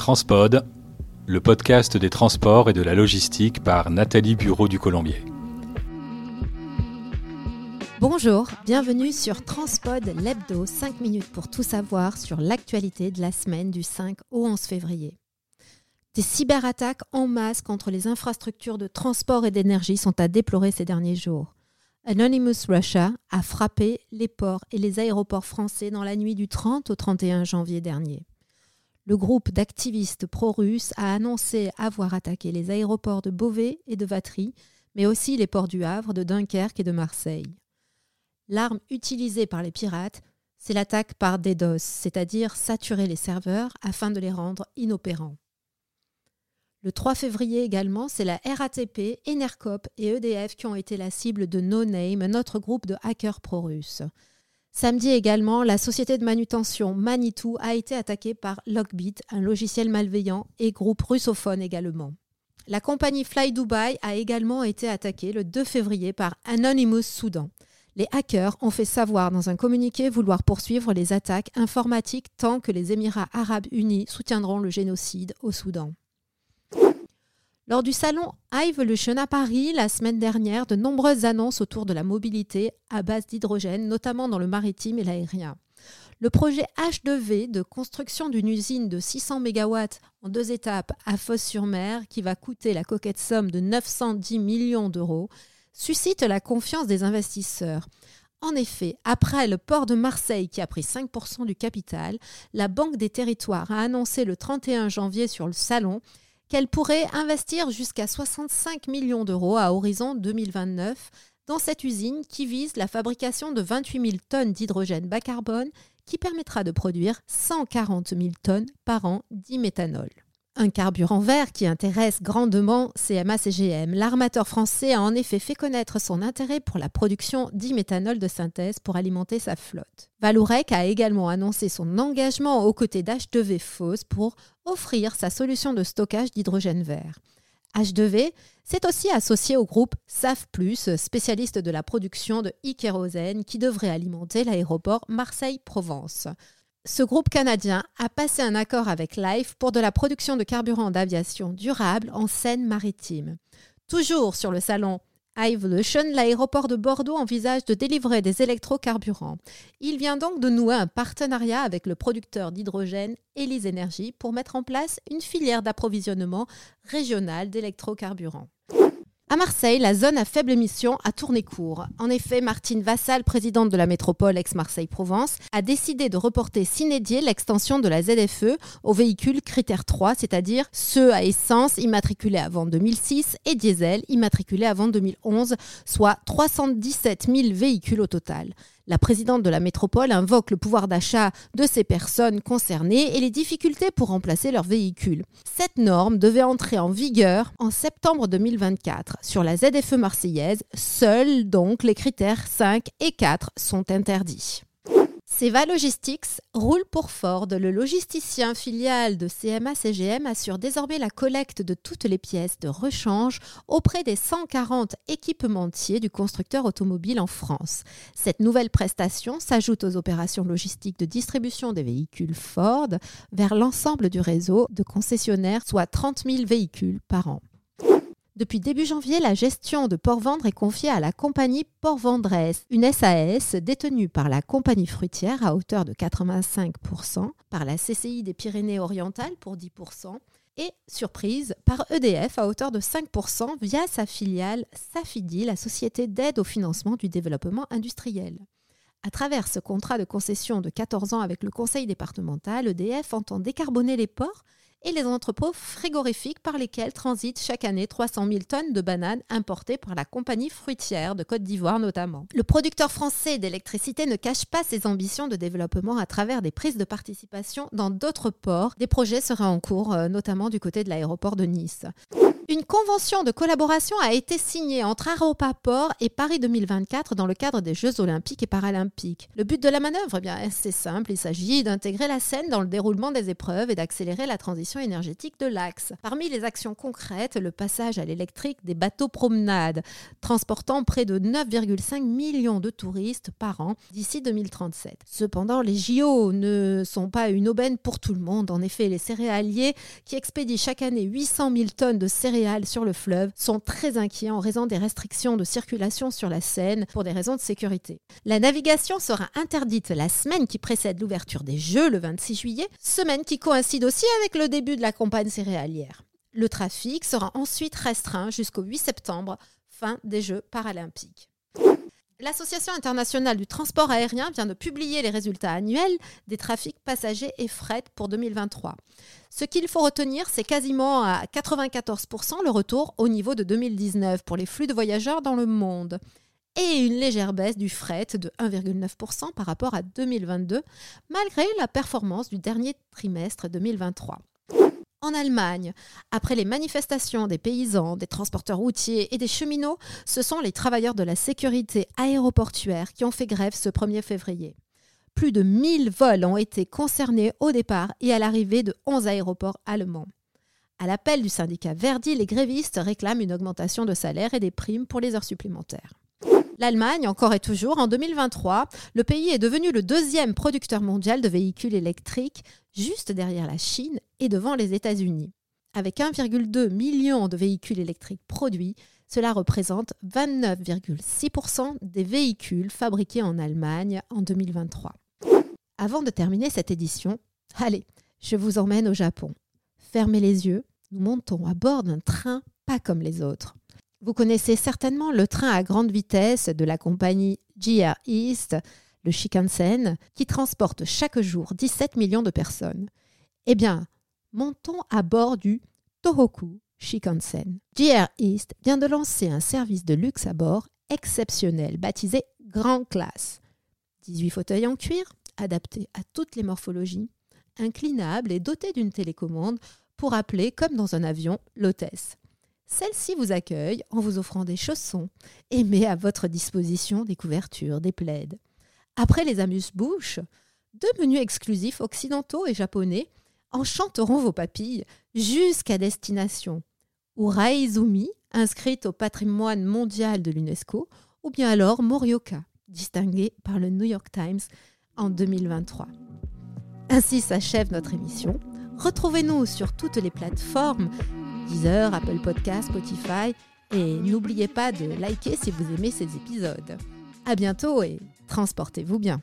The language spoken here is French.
Transpod, le podcast des transports et de la logistique par Nathalie Bureau du Colombier. Bonjour, bienvenue sur Transpod l'hebdo, 5 minutes pour tout savoir sur l'actualité de la semaine du 5 au 11 février. Des cyberattaques en masse contre les infrastructures de transport et d'énergie sont à déplorer ces derniers jours. Anonymous Russia a frappé les ports et les aéroports français dans la nuit du 30 au 31 janvier dernier. Le groupe d'activistes pro-russes a annoncé avoir attaqué les aéroports de Beauvais et de Vatry, mais aussi les ports du Havre, de Dunkerque et de Marseille. L'arme utilisée par les pirates, c'est l'attaque par DDoS, c'est-à-dire saturer les serveurs afin de les rendre inopérants. Le 3 février également, c'est la RATP, Enercop et EDF qui ont été la cible de No Name, notre groupe de hackers pro-russes. Samedi également, la société de manutention Manitou a été attaquée par Lockbit, un logiciel malveillant et groupe russophone également. La compagnie Fly Dubai a également été attaquée le 2 février par Anonymous Soudan. Les hackers ont fait savoir dans un communiqué vouloir poursuivre les attaques informatiques tant que les Émirats arabes unis soutiendront le génocide au Soudan. Lors du salon iVolution à Paris la semaine dernière, de nombreuses annonces autour de la mobilité à base d'hydrogène, notamment dans le maritime et l'aérien. Le projet H2V de construction d'une usine de 600 MW en deux étapes à Fos-sur-Mer, qui va coûter la coquette somme de 910 millions d'euros, suscite la confiance des investisseurs. En effet, après le port de Marseille qui a pris 5% du capital, la Banque des Territoires a annoncé le 31 janvier sur le salon qu'elle pourrait investir jusqu'à 65 millions d'euros à horizon 2029 dans cette usine qui vise la fabrication de 28 000 tonnes d'hydrogène bas carbone qui permettra de produire 140 000 tonnes par an d'e-méthanol. Un carburant vert qui intéresse grandement CMA-CGM. L'armateur français a en effet fait connaître son intérêt pour la production d'e-méthanol de synthèse pour alimenter sa flotte. Valourec a également annoncé son engagement aux côtés d'H2V FOS pour offrir sa solution de stockage d'hydrogène vert. H2V s'est aussi associé au groupe SAF, spécialiste de la production de e-kérosène qui devrait alimenter l'aéroport Marseille-Provence. Ce groupe canadien a passé un accord avec Life pour de la production de carburant d'aviation durable en Seine-Maritime. Toujours sur le salon iVolution, l'aéroport de Bordeaux envisage de délivrer des électrocarburants. Il vient donc de nouer un partenariat avec le producteur d'hydrogène Elise Energy pour mettre en place une filière d'approvisionnement régionale d'électrocarburants. À Marseille, la zone à faible émission a tourné court. En effet, Martine Vassal, présidente de la métropole ex-Marseille-Provence, a décidé de reporter s'inédier l'extension de la ZFE aux véhicules critère 3, c'est-à-dire ceux à essence immatriculés avant 2006 et diesel immatriculés avant 2011, soit 317 000 véhicules au total. La présidente de la métropole invoque le pouvoir d'achat de ces personnes concernées et les difficultés pour remplacer leurs véhicules. Cette norme devait entrer en vigueur en septembre 2024. Sur la ZFE marseillaise, seuls donc les critères 5 et 4 sont interdits. Seva Logistics roule pour Ford. Le logisticien filial de CMA-CGM assure désormais la collecte de toutes les pièces de rechange auprès des 140 équipementiers du constructeur automobile en France. Cette nouvelle prestation s'ajoute aux opérations logistiques de distribution des véhicules Ford vers l'ensemble du réseau de concessionnaires, soit 30 000 véhicules par an. Depuis début janvier, la gestion de Port-Vendre est confiée à la compagnie Port-Vendresse, une SAS détenue par la compagnie fruitière à hauteur de 85%, par la CCI des Pyrénées-Orientales pour 10%, et, surprise, par EDF à hauteur de 5% via sa filiale Safidi, la société d'aide au financement du développement industriel. À travers ce contrat de concession de 14 ans avec le conseil départemental, EDF entend décarboner les ports et les entrepôts frigorifiques par lesquels transitent chaque année 300 000 tonnes de bananes importées par la compagnie fruitière de Côte d'Ivoire notamment. Le producteur français d'électricité ne cache pas ses ambitions de développement à travers des prises de participation dans d'autres ports. Des projets seraient en cours, euh, notamment du côté de l'aéroport de Nice. Une convention de collaboration a été signée entre Aropa Port et Paris 2024 dans le cadre des Jeux olympiques et paralympiques. Le but de la manœuvre, eh bien, c'est simple, il s'agit d'intégrer la Seine dans le déroulement des épreuves et d'accélérer la transition énergétique de l'axe. Parmi les actions concrètes, le passage à l'électrique des bateaux promenades, transportant près de 9,5 millions de touristes par an d'ici 2037. Cependant, les JO ne sont pas une aubaine pour tout le monde. En effet, les céréaliers qui expédient chaque année 800 000 tonnes de céréales sur le fleuve sont très inquiets en raison des restrictions de circulation sur la Seine pour des raisons de sécurité. La navigation sera interdite la semaine qui précède l'ouverture des Jeux le 26 juillet, semaine qui coïncide aussi avec le début de la campagne céréalière. Le trafic sera ensuite restreint jusqu'au 8 septembre, fin des Jeux paralympiques. L'Association internationale du transport aérien vient de publier les résultats annuels des trafics passagers et fret pour 2023. Ce qu'il faut retenir, c'est quasiment à 94% le retour au niveau de 2019 pour les flux de voyageurs dans le monde et une légère baisse du fret de 1,9% par rapport à 2022, malgré la performance du dernier trimestre 2023 en Allemagne. Après les manifestations des paysans, des transporteurs routiers et des cheminots, ce sont les travailleurs de la sécurité aéroportuaire qui ont fait grève ce 1er février. Plus de 1000 vols ont été concernés au départ et à l'arrivée de 11 aéroports allemands. À l'appel du syndicat Verdi, les grévistes réclament une augmentation de salaire et des primes pour les heures supplémentaires. L'Allemagne, encore et toujours, en 2023, le pays est devenu le deuxième producteur mondial de véhicules électriques, juste derrière la Chine et devant les États-Unis. Avec 1,2 million de véhicules électriques produits, cela représente 29,6% des véhicules fabriqués en Allemagne en 2023. Avant de terminer cette édition, allez, je vous emmène au Japon. Fermez les yeux, nous montons à bord d'un train pas comme les autres. Vous connaissez certainement le train à grande vitesse de la compagnie JR East, le Shinkansen, qui transporte chaque jour 17 millions de personnes. Eh bien, montons à bord du Tohoku Shinkansen. JR East vient de lancer un service de luxe à bord exceptionnel, baptisé Grand Classe. 18 fauteuils en cuir, adaptés à toutes les morphologies, inclinables et dotés d'une télécommande pour appeler, comme dans un avion, l'hôtesse. Celle-ci vous accueille en vous offrant des chaussons et met à votre disposition des couvertures, des plaids. Après les amuse-bouches, deux menus exclusifs occidentaux et japonais enchanteront vos papilles jusqu'à destination. Uraizumi, inscrite au patrimoine mondial de l'UNESCO, ou bien alors Morioka, distingué par le New York Times en 2023. Ainsi s'achève notre émission. Retrouvez-nous sur toutes les plateformes Apple Podcast, Spotify. Et n'oubliez pas de liker si vous aimez ces épisodes. À bientôt et transportez-vous bien.